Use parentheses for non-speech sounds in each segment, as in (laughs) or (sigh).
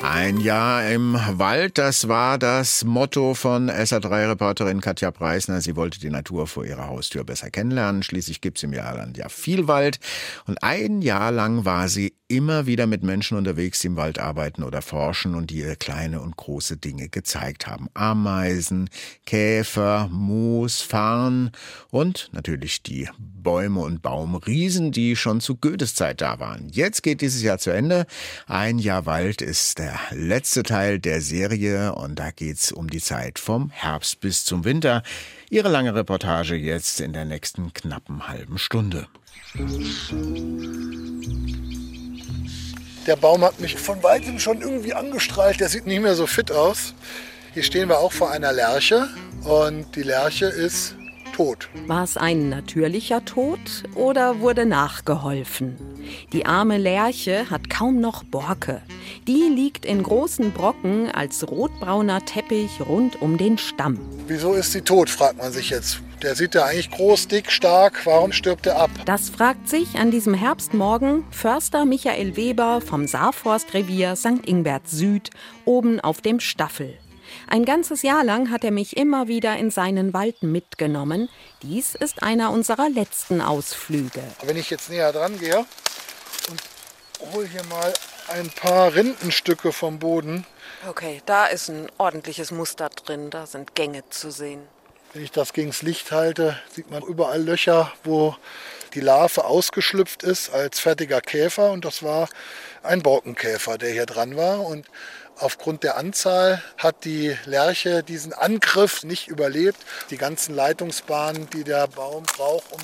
Ein Jahr im Wald, das war das Motto von SA3-Reporterin Katja Preisner. Sie wollte die Natur vor ihrer Haustür besser kennenlernen. Schließlich gibt's im Jahrland ja viel Wald. Und ein Jahr lang war sie immer wieder mit Menschen unterwegs, die im Wald arbeiten oder forschen und die ihr kleine und große Dinge gezeigt haben. Ameisen, Käfer, Moos, Farn und natürlich die Bäume und Baumriesen, die schon zu Goethes Zeit da waren. Jetzt geht dieses Jahr zu Ende. Ein Jahr Wald ist der letzte Teil der Serie und da geht's um die Zeit vom Herbst bis zum Winter. Ihre lange Reportage jetzt in der nächsten knappen halben Stunde. Der Baum hat mich von weitem schon irgendwie angestrahlt. Der sieht nicht mehr so fit aus. Hier stehen wir auch vor einer Lerche und die Lerche ist tot. War es ein natürlicher Tod oder wurde nachgeholfen? Die arme Lerche hat kaum noch Borke. Die liegt in großen Brocken als rotbrauner Teppich rund um den Stamm. Wieso ist sie tot, fragt man sich jetzt. Der sieht ja eigentlich groß, dick, stark. Warum stirbt er ab? Das fragt sich an diesem Herbstmorgen Förster Michael Weber vom Saarforstrevier St. Ingbert Süd oben auf dem Staffel. Ein ganzes Jahr lang hat er mich immer wieder in seinen Wald mitgenommen. Dies ist einer unserer letzten Ausflüge. Wenn ich jetzt näher dran gehe und hole hier mal ein paar Rindenstücke vom Boden. Okay, da ist ein ordentliches Muster drin. Da sind Gänge zu sehen. Wenn ich das gegens Licht halte, sieht man überall Löcher, wo die Larve ausgeschlüpft ist als fertiger Käfer. Und das war ein Borkenkäfer, der hier dran war. Und aufgrund der Anzahl hat die Lerche diesen Angriff nicht überlebt. Die ganzen Leitungsbahnen, die der Baum braucht, um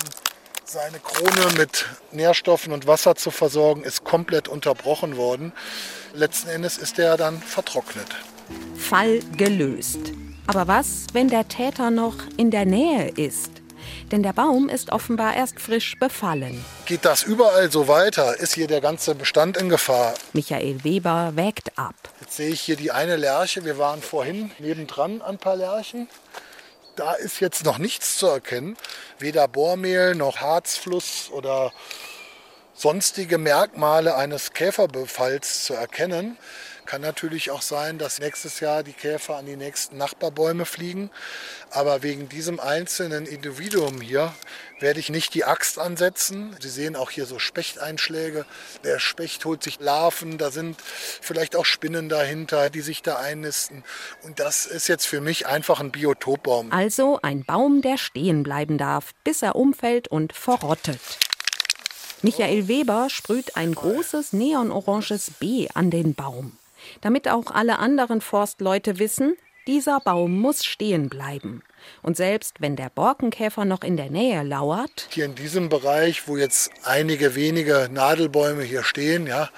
seine Krone mit Nährstoffen und Wasser zu versorgen, ist komplett unterbrochen worden. Letzten Endes ist er dann vertrocknet. Fall gelöst. Aber was, wenn der Täter noch in der Nähe ist? Denn der Baum ist offenbar erst frisch befallen. Geht das überall so weiter? Ist hier der ganze Bestand in Gefahr? Michael Weber wägt ab. Sehe ich hier die eine Lerche. Wir waren vorhin nebendran an ein paar Lerchen. Da ist jetzt noch nichts zu erkennen. Weder Bohrmehl noch Harzfluss oder sonstige Merkmale eines Käferbefalls zu erkennen. Kann natürlich auch sein, dass nächstes Jahr die Käfer an die nächsten Nachbarbäume fliegen. Aber wegen diesem einzelnen Individuum hier werde ich nicht die Axt ansetzen. Sie sehen auch hier so Spechteinschläge. Der Specht holt sich Larven, da sind vielleicht auch Spinnen dahinter, die sich da einnisten. Und das ist jetzt für mich einfach ein Biotopbaum. Also ein Baum, der stehen bleiben darf, bis er umfällt und verrottet. Michael Weber sprüht ein großes neonoranges B an den Baum damit auch alle anderen Forstleute wissen, dieser Baum muss stehen bleiben. Und selbst wenn der Borkenkäfer noch in der Nähe lauert. Hier in diesem Bereich, wo jetzt einige wenige Nadelbäume hier stehen, ja,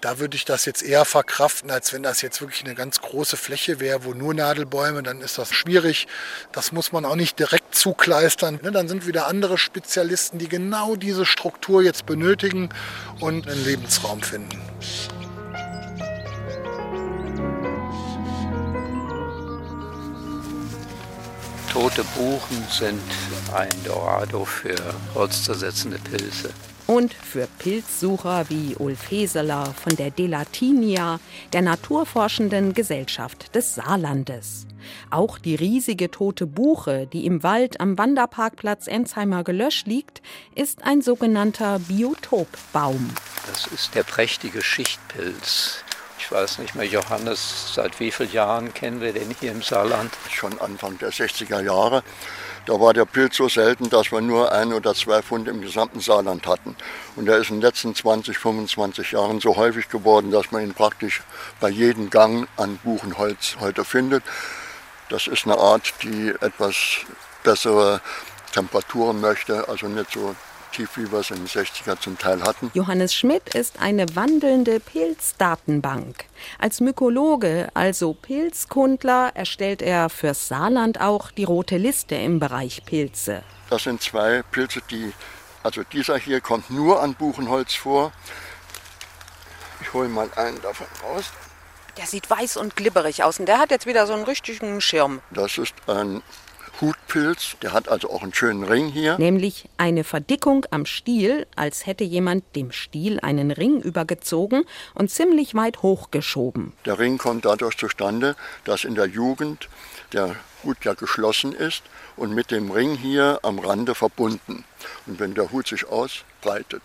da würde ich das jetzt eher verkraften, als wenn das jetzt wirklich eine ganz große Fläche wäre, wo nur Nadelbäume, dann ist das schwierig. Das muss man auch nicht direkt zukleistern. Ne, dann sind wieder andere Spezialisten, die genau diese Struktur jetzt benötigen und einen Lebensraum finden. Tote Buchen sind ein Dorado für holzzersetzende Pilze. Und für Pilzsucher wie Ulf Heseler von der Delatinia, der naturforschenden Gesellschaft des Saarlandes. Auch die riesige tote Buche, die im Wald am Wanderparkplatz Enzheimer Gelösch liegt, ist ein sogenannter Biotopbaum. Das ist der prächtige Schichtpilz ich weiß nicht mehr, Johannes, seit wie vielen Jahren kennen wir den hier im Saarland? Schon Anfang der 60er Jahre. Da war der Pilz so selten, dass wir nur ein oder zwei Pfund im gesamten Saarland hatten. Und er ist in den letzten 20, 25 Jahren so häufig geworden, dass man ihn praktisch bei jedem Gang an Buchenholz heute findet. Das ist eine Art, die etwas bessere Temperaturen möchte, also nicht so tief, wie wir es in den 60er zum Teil hatten. Johannes Schmidt ist eine wandelnde Pilzdatenbank. Als Mykologe, also Pilzkundler, erstellt er fürs Saarland auch die rote Liste im Bereich Pilze. Das sind zwei Pilze, die, also dieser hier kommt nur an Buchenholz vor. Ich hole mal einen davon raus. Der sieht weiß und glibberig aus und der hat jetzt wieder so einen richtigen Schirm. Das ist ein Hutpilz. Der hat also auch einen schönen Ring hier. Nämlich eine Verdickung am Stiel, als hätte jemand dem Stiel einen Ring übergezogen und ziemlich weit hochgeschoben. Der Ring kommt dadurch zustande, dass in der Jugend der Hut ja geschlossen ist und mit dem Ring hier am Rande verbunden. Und wenn der Hut sich ausbreitet,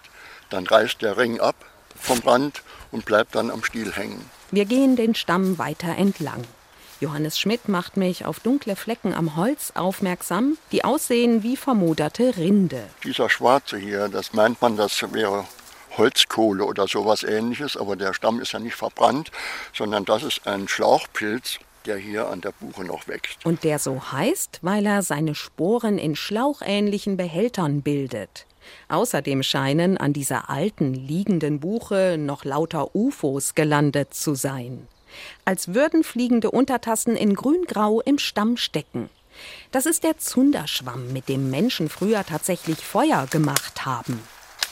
dann reißt der Ring ab vom Rand und bleibt dann am Stiel hängen. Wir gehen den Stamm weiter entlang. Johannes Schmidt macht mich auf dunkle Flecken am Holz aufmerksam, die aussehen wie vermoderte Rinde. Dieser Schwarze hier, das meint man, das wäre Holzkohle oder sowas ähnliches, aber der Stamm ist ja nicht verbrannt, sondern das ist ein Schlauchpilz, der hier an der Buche noch wächst. Und der so heißt, weil er seine Sporen in schlauchähnlichen Behältern bildet. Außerdem scheinen an dieser alten liegenden Buche noch lauter UFOs gelandet zu sein als würden fliegende Untertassen in grüngrau im Stamm stecken. Das ist der Zunderschwamm, mit dem Menschen früher tatsächlich Feuer gemacht haben.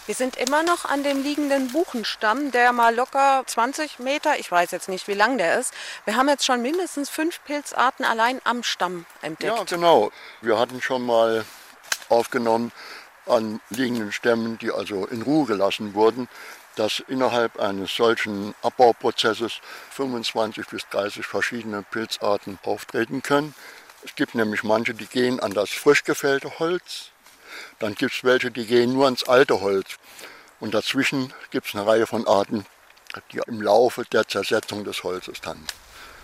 Wir sind immer noch an dem liegenden Buchenstamm, der mal locker 20 Meter, ich weiß jetzt nicht, wie lang der ist. Wir haben jetzt schon mindestens fünf Pilzarten allein am Stamm entdeckt. Ja, genau. Wir hatten schon mal aufgenommen an liegenden Stämmen, die also in Ruhe gelassen wurden, dass innerhalb eines solchen Abbauprozesses 25 bis 30 verschiedene Pilzarten auftreten können. Es gibt nämlich manche, die gehen an das frisch gefällte Holz. Dann gibt es welche, die gehen nur ans alte Holz. Und dazwischen gibt es eine Reihe von Arten, die im Laufe der Zersetzung des Holzes dann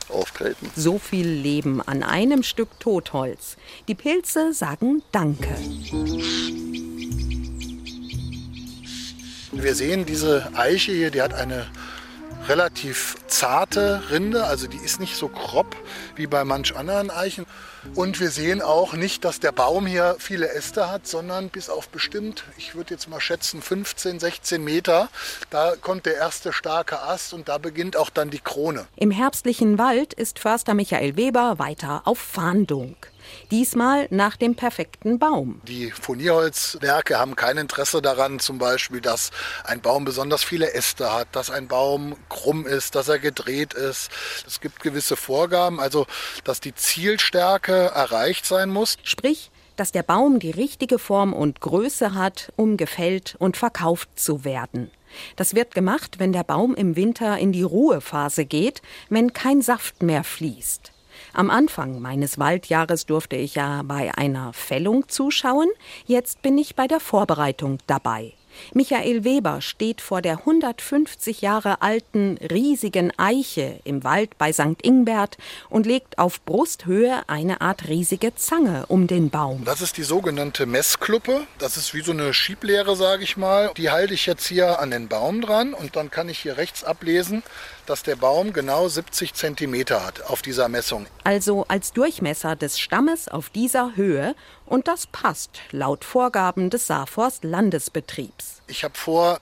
auftreten. So viel Leben an einem Stück Totholz. Die Pilze sagen Danke. Wir sehen diese Eiche hier, die hat eine relativ zarte Rinde, also die ist nicht so grob wie bei manch anderen Eichen. Und wir sehen auch nicht, dass der Baum hier viele Äste hat, sondern bis auf bestimmt, ich würde jetzt mal schätzen, 15, 16 Meter, da kommt der erste starke Ast und da beginnt auch dann die Krone. Im herbstlichen Wald ist Förster Michael Weber weiter auf Fahndung. Diesmal nach dem perfekten Baum. Die Furnierholzwerke haben kein Interesse daran, zum Beispiel, dass ein Baum besonders viele Äste hat, dass ein Baum krumm ist, dass er gedreht ist. Es gibt gewisse Vorgaben, also dass die Zielstärke erreicht sein muss. Sprich, dass der Baum die richtige Form und Größe hat, um gefällt und verkauft zu werden. Das wird gemacht, wenn der Baum im Winter in die Ruhephase geht, wenn kein Saft mehr fließt. Am Anfang meines Waldjahres durfte ich ja bei einer Fällung zuschauen, jetzt bin ich bei der Vorbereitung dabei. Michael Weber steht vor der 150 Jahre alten riesigen Eiche im Wald bei St. Ingbert und legt auf Brusthöhe eine Art riesige Zange um den Baum. Das ist die sogenannte Messkluppe. Das ist wie so eine Schieblehre, sage ich mal. Die halte ich jetzt hier an den Baum dran und dann kann ich hier rechts ablesen, dass der Baum genau 70 Zentimeter hat auf dieser Messung. Also als Durchmesser des Stammes auf dieser Höhe und das passt laut Vorgaben des Saarforst Landesbetriebs. Ich habe vor,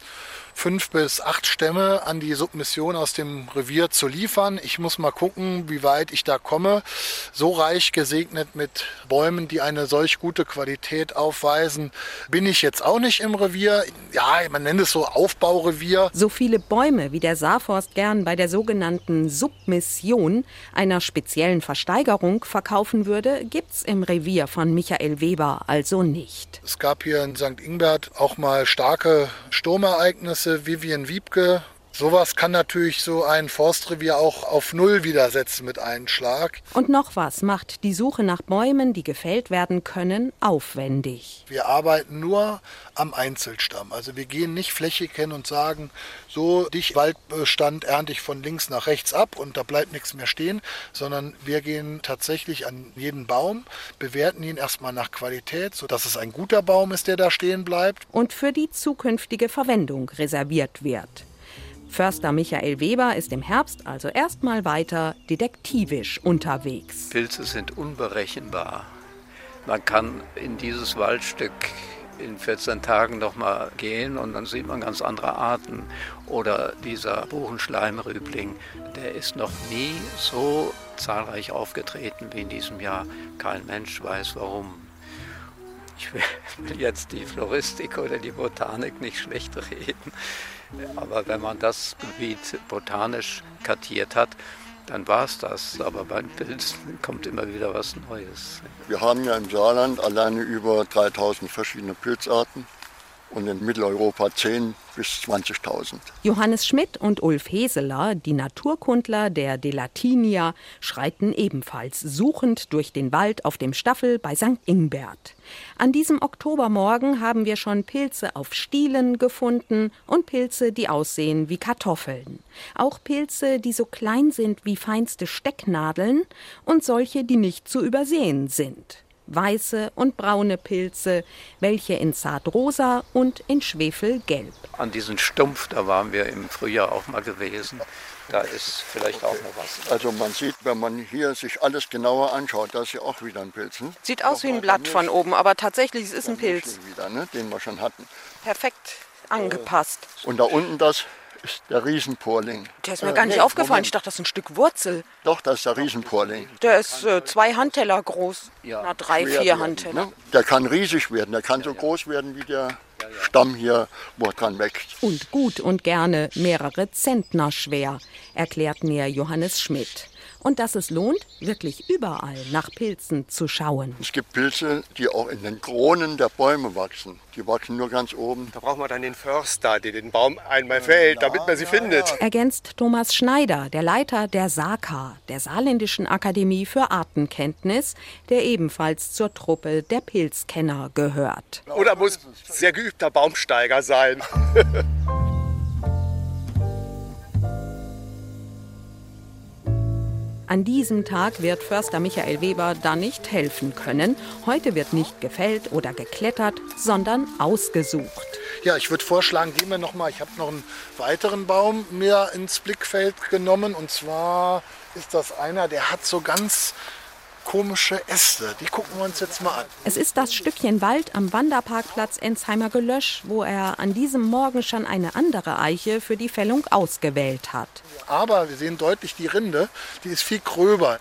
fünf bis acht Stämme an die Submission aus dem Revier zu liefern. Ich muss mal gucken, wie weit ich da komme. So reich gesegnet mit Bäumen, die eine solch gute Qualität aufweisen, bin ich jetzt auch nicht im Revier. Ja, man nennt es so Aufbaurevier. So viele Bäume, wie der Saarforst gern bei der sogenannten Submission, einer speziellen Versteigerung, verkaufen würde, gibt's im Revier von Michael Weber also nicht. Es gab hier in St. Ingbert auch mal starke Sturmereignisse Vivian Wiebke. Sowas kann natürlich so ein Forstrevier auch auf Null widersetzen mit einem Schlag. Und noch was macht die Suche nach Bäumen, die gefällt werden können, aufwendig. Wir arbeiten nur am Einzelstamm. Also wir gehen nicht flächig hin und sagen, so dich Waldbestand ernte ich von links nach rechts ab und da bleibt nichts mehr stehen, sondern wir gehen tatsächlich an jeden Baum, bewerten ihn erstmal nach Qualität, sodass es ein guter Baum ist, der da stehen bleibt. Und für die zukünftige Verwendung reserviert wird. Förster Michael Weber ist im Herbst also erstmal weiter detektivisch unterwegs. Pilze sind unberechenbar. Man kann in dieses Waldstück in 14 Tagen noch mal gehen und dann sieht man ganz andere Arten. Oder dieser Buchenschleimrübling, der ist noch nie so zahlreich aufgetreten wie in diesem Jahr. Kein Mensch weiß warum. Ich will jetzt die Floristik oder die Botanik nicht schlecht reden, aber wenn man das Gebiet botanisch kartiert hat, dann war es das. Aber beim Pilzen kommt immer wieder was Neues. Wir haben ja im Saarland alleine über 3000 verschiedene Pilzarten und in Mitteleuropa 10.000 bis 20.000. Johannes Schmidt und Ulf Heseler, die Naturkundler der Delatinia, schreiten ebenfalls suchend durch den Wald auf dem Staffel bei St. Ingbert. An diesem Oktobermorgen haben wir schon Pilze auf Stielen gefunden und Pilze, die aussehen wie Kartoffeln. Auch Pilze, die so klein sind wie feinste Stecknadeln und solche, die nicht zu übersehen sind weiße und braune Pilze, welche in zartrosa und in schwefelgelb. An diesem Stumpf, da waren wir im Frühjahr auch mal gewesen. Da ist vielleicht auch noch was. Also man sieht, wenn man hier sich alles genauer anschaut, da ist ja auch wieder ein Pilz. Hm? Sieht aus wie ein Blatt von oben, aber tatsächlich es ist ein Pilz. Wieder, ne? Den wir schon hatten. Perfekt angepasst. Und da unten das ist der Riesenporling. Der ist mir äh, gar nicht nee, aufgefallen. Moment. Ich dachte, das ist ein Stück Wurzel. Doch, das ist der Riesenporling. Der ist äh, zwei Handteller groß. Ja. Na, drei, vier werden, Handteller. Ne? Der kann riesig werden. Der kann so groß werden wie der Stamm hier, wo er dran wächst. Und gut und gerne mehrere Zentner schwer, erklärt mir Johannes Schmidt und dass es lohnt, wirklich überall nach Pilzen zu schauen. Es gibt Pilze, die auch in den Kronen der Bäume wachsen. Die wachsen nur ganz oben. Da braucht man dann den Förster, der den Baum einmal fällt, damit man sie findet. Ergänzt Thomas Schneider, der Leiter der SAKA, der Saarländischen Akademie für Artenkenntnis, der ebenfalls zur Truppe der Pilzkenner gehört. Oder muss sehr geübter Baumsteiger sein. (laughs) An diesem Tag wird Förster Michael Weber da nicht helfen können. Heute wird nicht gefällt oder geklettert, sondern ausgesucht. Ja, ich würde vorschlagen, gehen wir noch mal. Ich habe noch einen weiteren Baum mehr ins Blickfeld genommen. Und zwar ist das einer, der hat so ganz komische Äste. Die gucken wir uns jetzt mal an. Es ist das Stückchen Wald am Wanderparkplatz Ensheimer Gelösch, wo er an diesem Morgen schon eine andere Eiche für die Fällung ausgewählt hat. Aber wir sehen deutlich die Rinde, die ist viel gröber.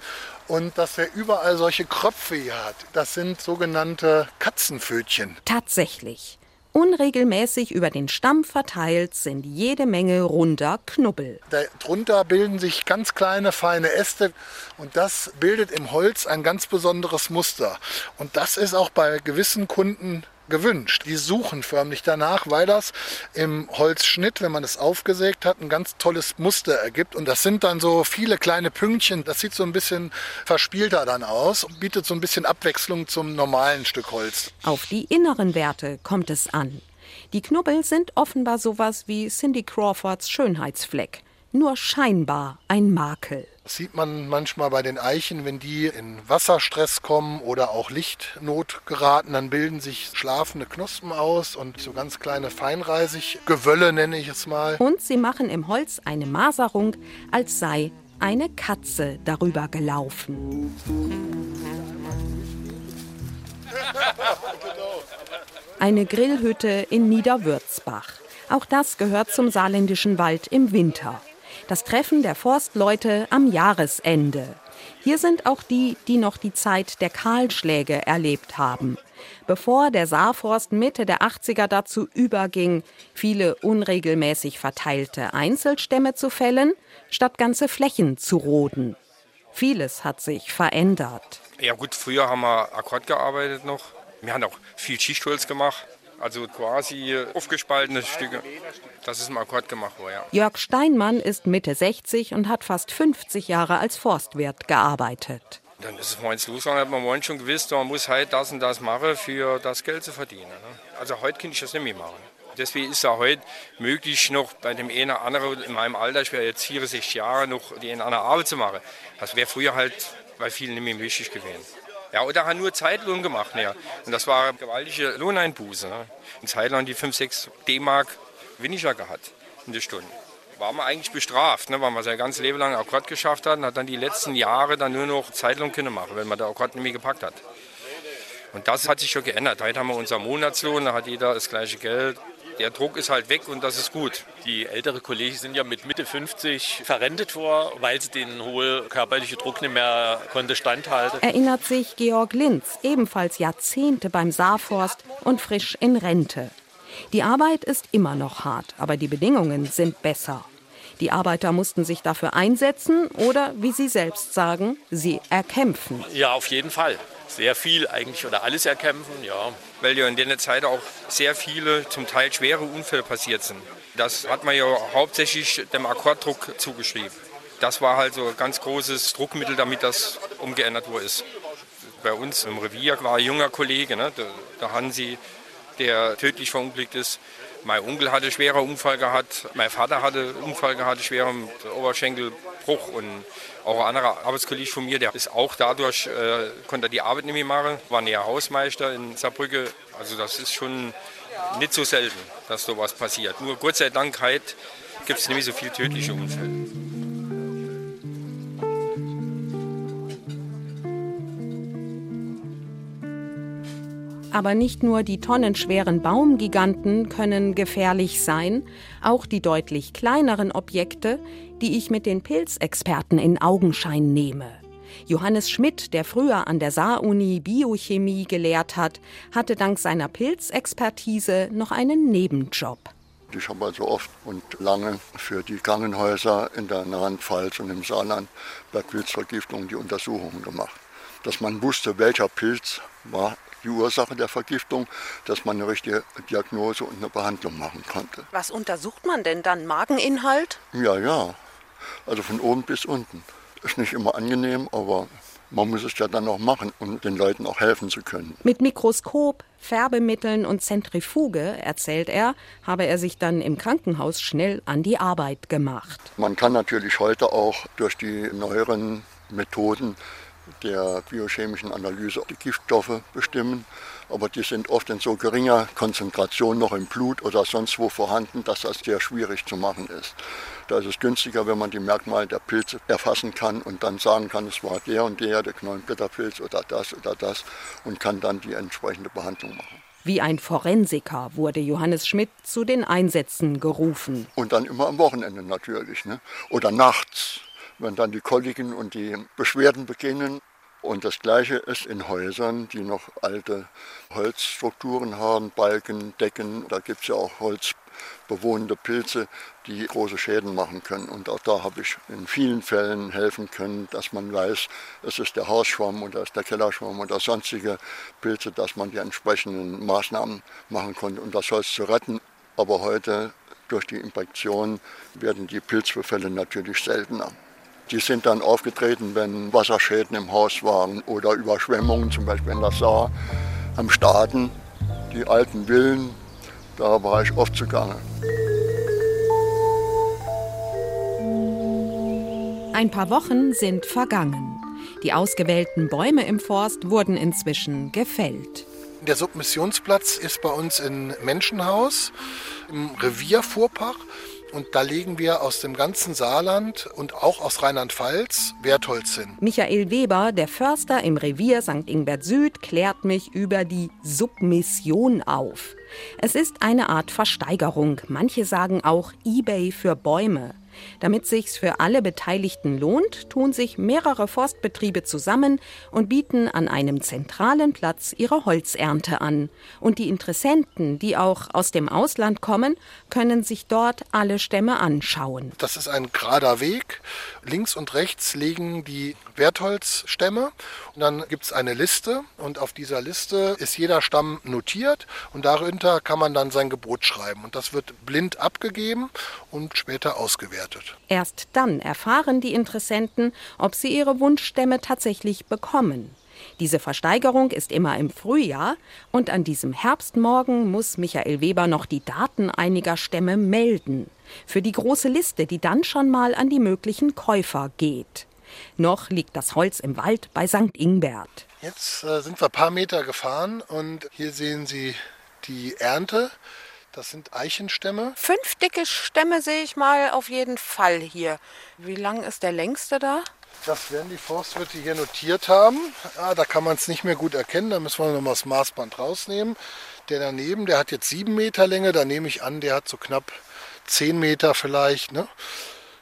Und dass er überall solche Kröpfe hier hat, das sind sogenannte Katzenpfötchen. Tatsächlich. Unregelmäßig über den Stamm verteilt sind jede Menge runder Knubbel. Darunter bilden sich ganz kleine, feine Äste und das bildet im Holz ein ganz besonderes Muster. Und das ist auch bei gewissen Kunden gewünscht. Die suchen förmlich danach, weil das im Holzschnitt, wenn man es aufgesägt hat, ein ganz tolles Muster ergibt. Und das sind dann so viele kleine Pünktchen. Das sieht so ein bisschen verspielter dann aus und bietet so ein bisschen Abwechslung zum normalen Stück Holz. Auf die inneren Werte kommt es an. Die Knubbel sind offenbar sowas wie Cindy Crawfords Schönheitsfleck nur scheinbar ein Makel. Das sieht man manchmal bei den Eichen, wenn die in Wasserstress kommen oder auch Lichtnot geraten, dann bilden sich schlafende Knospen aus und so ganz kleine Feinreisiggewölle nenne ich es mal. Und sie machen im Holz eine Maserung, als sei eine Katze darüber gelaufen. Eine Grillhütte in Niederwürzbach. Auch das gehört zum saarländischen Wald im Winter. Das Treffen der Forstleute am Jahresende. Hier sind auch die, die noch die Zeit der Kahlschläge erlebt haben. Bevor der Saarforst Mitte der 80er dazu überging, viele unregelmäßig verteilte Einzelstämme zu fällen, statt ganze Flächen zu roden. Vieles hat sich verändert. Ja gut, früher haben wir Akkord gearbeitet noch. Wir haben auch viel Schichtholz gemacht. Also quasi aufgespaltene Stücke. Das ist im Akkord gemacht worden, ja. Jörg Steinmann ist Mitte 60 und hat fast 50 Jahre als Forstwirt gearbeitet. Dann ist es morgens losgegangen, hat man morgens schon gewusst, man muss halt das und das machen, für das Geld zu verdienen. Ne? Also heute kann ich das nicht mehr machen. Deswegen ist es heute möglich, noch bei dem einen oder anderen in meinem Alter, ich wäre jetzt 64 Jahre, noch die eine andere Arbeit zu machen. Das wäre früher halt bei vielen nicht mehr möglich gewesen. Ja, oder hat nur Zeitlohn gemacht. Ja. Und das war eine gewaltige Lohneinbuße. Ne? In Zeitlang die 5, 6 D-Mark weniger gehabt in der Stunde. War man eigentlich bestraft, ne, weil man sein ganzes Leben lang Akkord geschafft hat und hat dann die letzten Jahre dann nur noch Zeitlohn können machen, wenn man der Akkord nicht mehr gepackt hat. Und das hat sich schon geändert. Heute haben wir unser Monatslohn, da hat jeder das gleiche Geld der Druck ist halt weg und das ist gut. Die ältere Kollegen sind ja mit Mitte 50 verrentet vor, weil sie den hohen körperlichen Druck nicht mehr konnte standhalten. Erinnert sich Georg Linz, ebenfalls Jahrzehnte beim Saarforst und frisch in Rente. Die Arbeit ist immer noch hart, aber die Bedingungen sind besser. Die Arbeiter mussten sich dafür einsetzen oder, wie sie selbst sagen, sie erkämpfen. Ja, auf jeden Fall. Sehr viel eigentlich oder alles erkämpfen, ja. Weil ja in der Zeit auch sehr viele, zum Teil schwere Unfälle passiert sind. Das hat man ja hauptsächlich dem Akkorddruck zugeschrieben. Das war halt so ein ganz großes Druckmittel, damit das umgeändert wurde. Bei uns im Revier war ein junger Kollege, ne, der, der Hansi, der tödlich verunglückt ist. Mein Onkel hatte schweren Unfall gehabt, mein Vater hatte Unfall gehabt, schweren Oberschenkelbruch und auch ein anderer Arbeitskollege von mir, der ist auch dadurch, äh, konnte die Arbeit nicht mehr machen, war näher Hausmeister in Saarbrücke. Also das ist schon nicht so selten, dass sowas passiert. Nur Gott sei Dank halt gibt es nicht so viele tödliche Unfälle. Aber nicht nur die tonnenschweren Baumgiganten können gefährlich sein, auch die deutlich kleineren Objekte, die ich mit den Pilzexperten in Augenschein nehme. Johannes Schmidt, der früher an der Saar-Uni Biochemie gelehrt hat, hatte dank seiner Pilzexpertise noch einen Nebenjob. Ich habe also oft und lange für die Krankenhäuser in der Rheinpfalz und im Saarland bei Pilzvergiftung die Untersuchungen gemacht. Dass man wusste, welcher Pilz war die Ursache der Vergiftung, dass man eine richtige Diagnose und eine Behandlung machen konnte. Was untersucht man denn dann? Mageninhalt? Ja, ja. Also von oben bis unten. Ist nicht immer angenehm, aber man muss es ja dann auch machen, um den Leuten auch helfen zu können. Mit Mikroskop, Färbemitteln und Zentrifuge, erzählt er, habe er sich dann im Krankenhaus schnell an die Arbeit gemacht. Man kann natürlich heute auch durch die neueren Methoden der biochemischen Analyse die Giftstoffe bestimmen, aber die sind oft in so geringer Konzentration noch im Blut oder sonst wo vorhanden, dass das sehr schwierig zu machen ist. Da ist es günstiger, wenn man die Merkmale der Pilze erfassen kann und dann sagen kann, es war der und der, der Knollenblätterpilz oder das oder das und kann dann die entsprechende Behandlung machen. Wie ein Forensiker wurde Johannes Schmidt zu den Einsätzen gerufen. Und dann immer am Wochenende natürlich, ne? oder nachts wenn dann die Koliken und die Beschwerden beginnen. Und das Gleiche ist in Häusern, die noch alte Holzstrukturen haben, Balken, Decken. Da gibt es ja auch holzbewohnende Pilze, die große Schäden machen können. Und auch da habe ich in vielen Fällen helfen können, dass man weiß, es ist der Hausschwamm oder es ist der Kellerschwamm oder sonstige Pilze, dass man die entsprechenden Maßnahmen machen konnte, um das Holz zu retten. Aber heute durch die Infektion werden die Pilzbefälle natürlich seltener. Die sind dann aufgetreten, wenn Wasserschäden im Haus waren oder Überschwemmungen, zum Beispiel in der Saar am Staden, die alten Villen, da war ich oft zugange. Ein paar Wochen sind vergangen. Die ausgewählten Bäume im Forst wurden inzwischen gefällt. Der Submissionsplatz ist bei uns in Menschenhaus im Revier Vorpach. Und da legen wir aus dem ganzen Saarland und auch aus Rheinland-Pfalz Wertholz hin. Michael Weber, der Förster im Revier St. Ingbert Süd, klärt mich über die Submission auf. Es ist eine Art Versteigerung. Manche sagen auch eBay für Bäume. Damit sich's für alle Beteiligten lohnt, tun sich mehrere Forstbetriebe zusammen und bieten an einem zentralen Platz ihre Holzernte an. Und die Interessenten, die auch aus dem Ausland kommen, können sich dort alle Stämme anschauen. Das ist ein gerader Weg. Links und rechts liegen die Wertholzstämme und dann gibt es eine Liste und auf dieser Liste ist jeder Stamm notiert und darunter kann man dann sein Gebot schreiben und das wird blind abgegeben und später ausgewertet. Erst dann erfahren die Interessenten, ob sie ihre Wunschstämme tatsächlich bekommen. Diese Versteigerung ist immer im Frühjahr und an diesem Herbstmorgen muss Michael Weber noch die Daten einiger Stämme melden. Für die große Liste, die dann schon mal an die möglichen Käufer geht. Noch liegt das Holz im Wald bei St. Ingbert. Jetzt äh, sind wir ein paar Meter gefahren und hier sehen Sie die Ernte. Das sind Eichenstämme. Fünf dicke Stämme sehe ich mal auf jeden Fall hier. Wie lang ist der längste da? Das werden die Forstwirte hier notiert haben. Ah, da kann man es nicht mehr gut erkennen. Da müssen wir nochmal das Maßband rausnehmen. Der daneben, der hat jetzt sieben Meter Länge. Da nehme ich an, der hat so knapp zehn Meter vielleicht. Ne?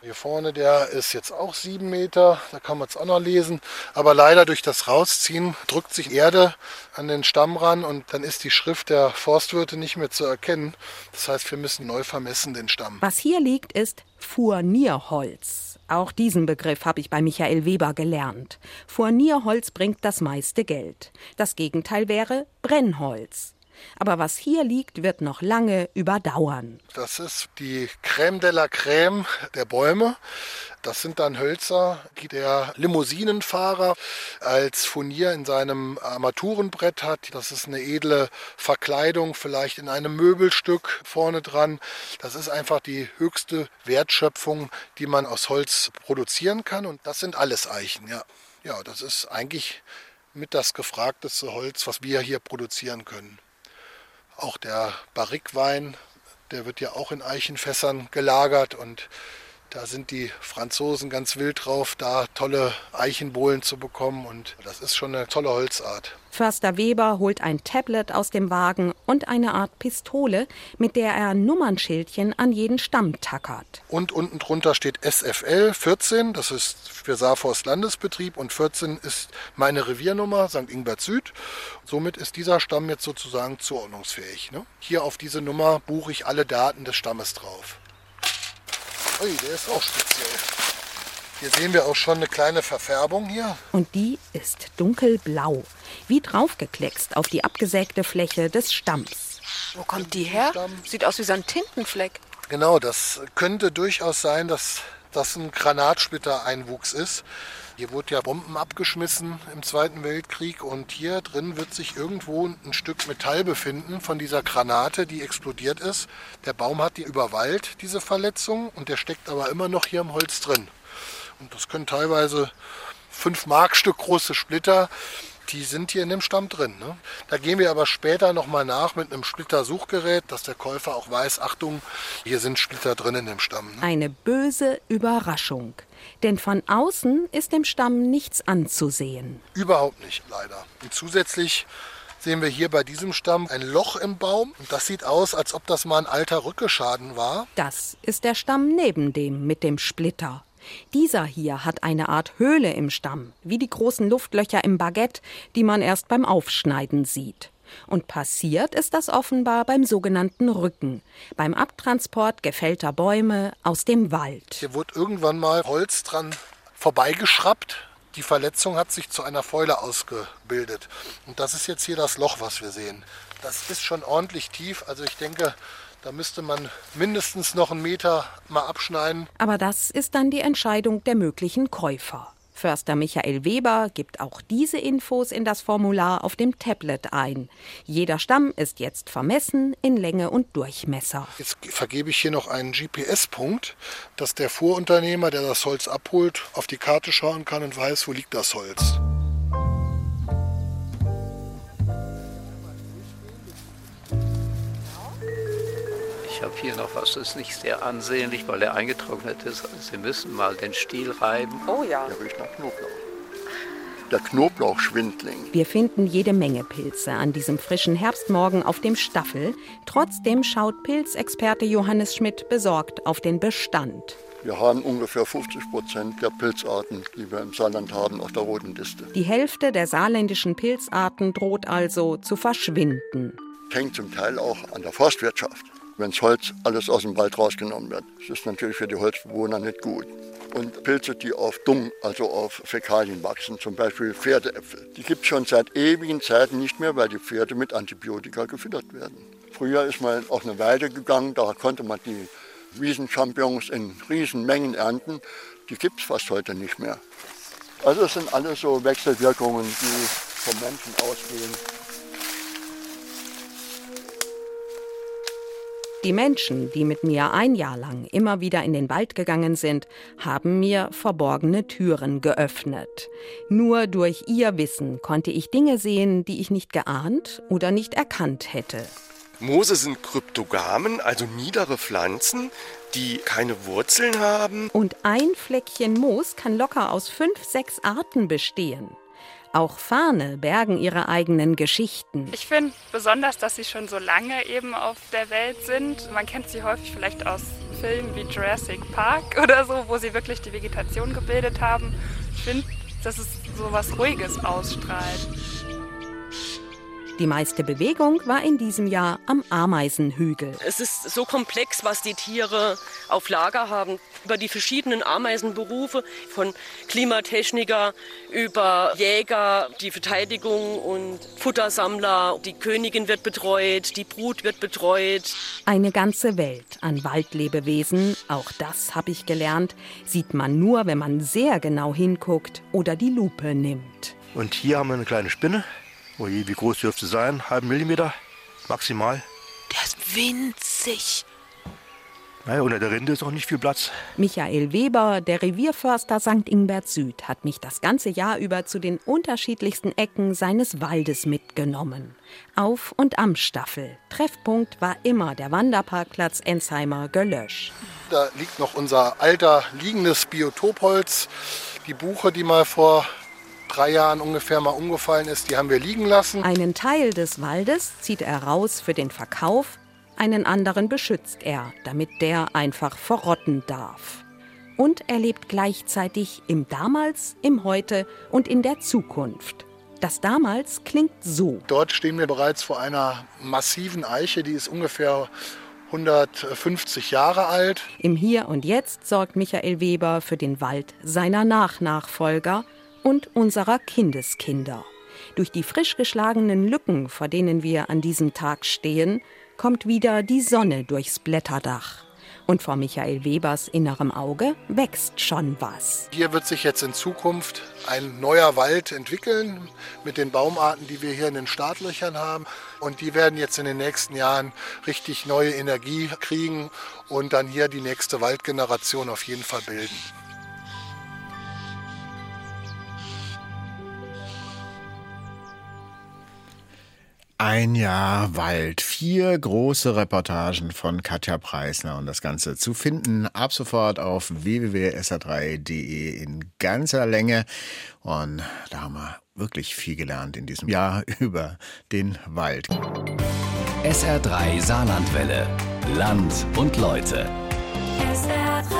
Hier vorne, der ist jetzt auch sieben Meter, da kann man es auch noch lesen. Aber leider durch das Rausziehen drückt sich Erde an den Stamm ran und dann ist die Schrift der Forstwirte nicht mehr zu erkennen. Das heißt, wir müssen neu vermessen den Stamm. Was hier liegt, ist Furnierholz. Auch diesen Begriff habe ich bei Michael Weber gelernt. Furnierholz bringt das meiste Geld. Das Gegenteil wäre Brennholz. Aber was hier liegt, wird noch lange überdauern. Das ist die Crème de la Crème der Bäume. Das sind dann Hölzer, die der Limousinenfahrer als Furnier in seinem Armaturenbrett hat. Das ist eine edle Verkleidung, vielleicht in einem Möbelstück vorne dran. Das ist einfach die höchste Wertschöpfung, die man aus Holz produzieren kann. Und das sind alles Eichen, ja. Ja, das ist eigentlich mit das gefragteste Holz, was wir hier produzieren können. Auch der Barrikwein, der wird ja auch in Eichenfässern gelagert und da sind die Franzosen ganz wild drauf, da tolle Eichenbohlen zu bekommen und das ist schon eine tolle Holzart. Förster Weber holt ein Tablet aus dem Wagen und eine Art Pistole, mit der er Nummernschildchen an jeden Stamm tackert. Und unten drunter steht SFL 14, das ist für Saarforst Landesbetrieb und 14 ist meine Reviernummer St. Ingbert Süd. Somit ist dieser Stamm jetzt sozusagen zuordnungsfähig. Ne? Hier auf diese Nummer buche ich alle Daten des Stammes drauf. Ui, der ist auch speziell. Hier sehen wir auch schon eine kleine Verfärbung hier. Und die ist dunkelblau, wie draufgekleckst auf die abgesägte Fläche des Stamms. Wo kommt die her? Sieht aus wie so ein Tintenfleck. Genau, das könnte durchaus sein, dass das ein Granatsplitter-Einwuchs ist. Hier wurde ja Bomben abgeschmissen im Zweiten Weltkrieg und hier drin wird sich irgendwo ein Stück Metall befinden von dieser Granate, die explodiert ist. Der Baum hat die überwallt, diese Verletzung, und der steckt aber immer noch hier im Holz drin. Und das können teilweise 5 Mark Stück große Splitter die sind hier in dem Stamm drin. Ne? Da gehen wir aber später nochmal nach mit einem Splittersuchgerät, dass der Käufer auch weiß, Achtung, hier sind Splitter drin in dem Stamm. Ne? Eine böse Überraschung. Denn von außen ist dem Stamm nichts anzusehen. Überhaupt nicht, leider. Und zusätzlich sehen wir hier bei diesem Stamm ein Loch im Baum. Und das sieht aus, als ob das mal ein alter Rückeschaden war. Das ist der Stamm neben dem mit dem Splitter. Dieser hier hat eine Art Höhle im Stamm, wie die großen Luftlöcher im Baguette, die man erst beim Aufschneiden sieht. Und passiert ist das offenbar beim sogenannten Rücken, beim Abtransport gefällter Bäume aus dem Wald. Hier wurde irgendwann mal Holz dran vorbeigeschraubt. Die Verletzung hat sich zu einer Fäule ausgebildet. Und das ist jetzt hier das Loch, was wir sehen. Das ist schon ordentlich tief. Also ich denke, da müsste man mindestens noch einen Meter mal abschneiden. Aber das ist dann die Entscheidung der möglichen Käufer. Förster Michael Weber gibt auch diese Infos in das Formular auf dem Tablet ein. Jeder Stamm ist jetzt vermessen in Länge und Durchmesser. Jetzt vergebe ich hier noch einen GPS-Punkt, dass der Fuhrunternehmer, der das Holz abholt, auf die Karte schauen kann und weiß, wo liegt das Holz. Ich habe hier noch was, das ist nicht sehr ansehnlich, weil er eingetrocknet ist. Sie müssen mal den Stiel reiben. Oh ja. Der riecht nach Knoblauch. Der Knoblauchschwindling. Wir finden jede Menge Pilze an diesem frischen Herbstmorgen auf dem Staffel. Trotzdem schaut Pilzexperte Johannes Schmidt besorgt auf den Bestand. Wir haben ungefähr 50 Prozent der Pilzarten, die wir im Saarland haben, auf der roten Liste. Die Hälfte der saarländischen Pilzarten droht also zu verschwinden. Hängt zum Teil auch an der Forstwirtschaft wenn das Holz alles aus dem Wald rausgenommen wird. Das ist natürlich für die Holzbewohner nicht gut. Und Pilze, die auf Dung, also auf Fäkalien wachsen, zum Beispiel Pferdeäpfel, die gibt es schon seit ewigen Zeiten nicht mehr, weil die Pferde mit Antibiotika gefüttert werden. Früher ist man auf eine Weide gegangen, da konnte man die Wiesenchampignons in Riesenmengen ernten. Die gibt es fast heute nicht mehr. Also es sind alles so Wechselwirkungen, die vom Menschen ausgehen. Die Menschen, die mit mir ein Jahr lang immer wieder in den Wald gegangen sind, haben mir verborgene Türen geöffnet. Nur durch ihr Wissen konnte ich Dinge sehen, die ich nicht geahnt oder nicht erkannt hätte. Moose sind Kryptogamen, also niedere Pflanzen, die keine Wurzeln haben. Und ein Fleckchen Moos kann locker aus fünf, sechs Arten bestehen. Auch Farne bergen ihre eigenen Geschichten. Ich finde besonders, dass sie schon so lange eben auf der Welt sind. Man kennt sie häufig vielleicht aus Filmen wie Jurassic Park (laughs) oder so, wo sie wirklich die Vegetation gebildet haben. Ich finde, dass es so was Ruhiges ausstrahlt. Die meiste Bewegung war in diesem Jahr am Ameisenhügel. Es ist so komplex, was die Tiere auf Lager haben. Über die verschiedenen Ameisenberufe, von Klimatechniker über Jäger, die Verteidigung und Futtersammler. Die Königin wird betreut, die Brut wird betreut. Eine ganze Welt an Waldlebewesen, auch das habe ich gelernt, sieht man nur, wenn man sehr genau hinguckt oder die Lupe nimmt. Und hier haben wir eine kleine Spinne. Oh je, wie groß dürfte sie sein? Halben Millimeter maximal. Der ist winzig. Naja, unter der Rinde ist auch nicht viel Platz. Michael Weber, der Revierförster St. Ingbert Süd, hat mich das ganze Jahr über zu den unterschiedlichsten Ecken seines Waldes mitgenommen. Auf und am Staffel. Treffpunkt war immer der Wanderparkplatz Ensheimer Gelösch. Da liegt noch unser alter liegendes Biotopholz. Die Buche, die mal vor drei Jahren ungefähr mal umgefallen ist, die haben wir liegen lassen. Einen Teil des Waldes zieht er raus für den Verkauf, einen anderen beschützt er, damit der einfach verrotten darf. Und er lebt gleichzeitig im Damals, im Heute und in der Zukunft. Das damals klingt so. Dort stehen wir bereits vor einer massiven Eiche, die ist ungefähr 150 Jahre alt. Im Hier und Jetzt sorgt Michael Weber für den Wald seiner Nachnachfolger und unserer Kindeskinder. Durch die frisch geschlagenen Lücken, vor denen wir an diesem Tag stehen, kommt wieder die Sonne durchs Blätterdach. Und vor Michael Webers innerem Auge wächst schon was. Hier wird sich jetzt in Zukunft ein neuer Wald entwickeln mit den Baumarten, die wir hier in den Startlöchern haben. Und die werden jetzt in den nächsten Jahren richtig neue Energie kriegen und dann hier die nächste Waldgeneration auf jeden Fall bilden. Ein Jahr Wald. Vier große Reportagen von Katja Preisner und das Ganze zu finden ab sofort auf www.sr3.de in ganzer Länge. Und da haben wir wirklich viel gelernt in diesem Jahr (laughs) über den Wald. SR3 Saarlandwelle. Land und Leute. SR3.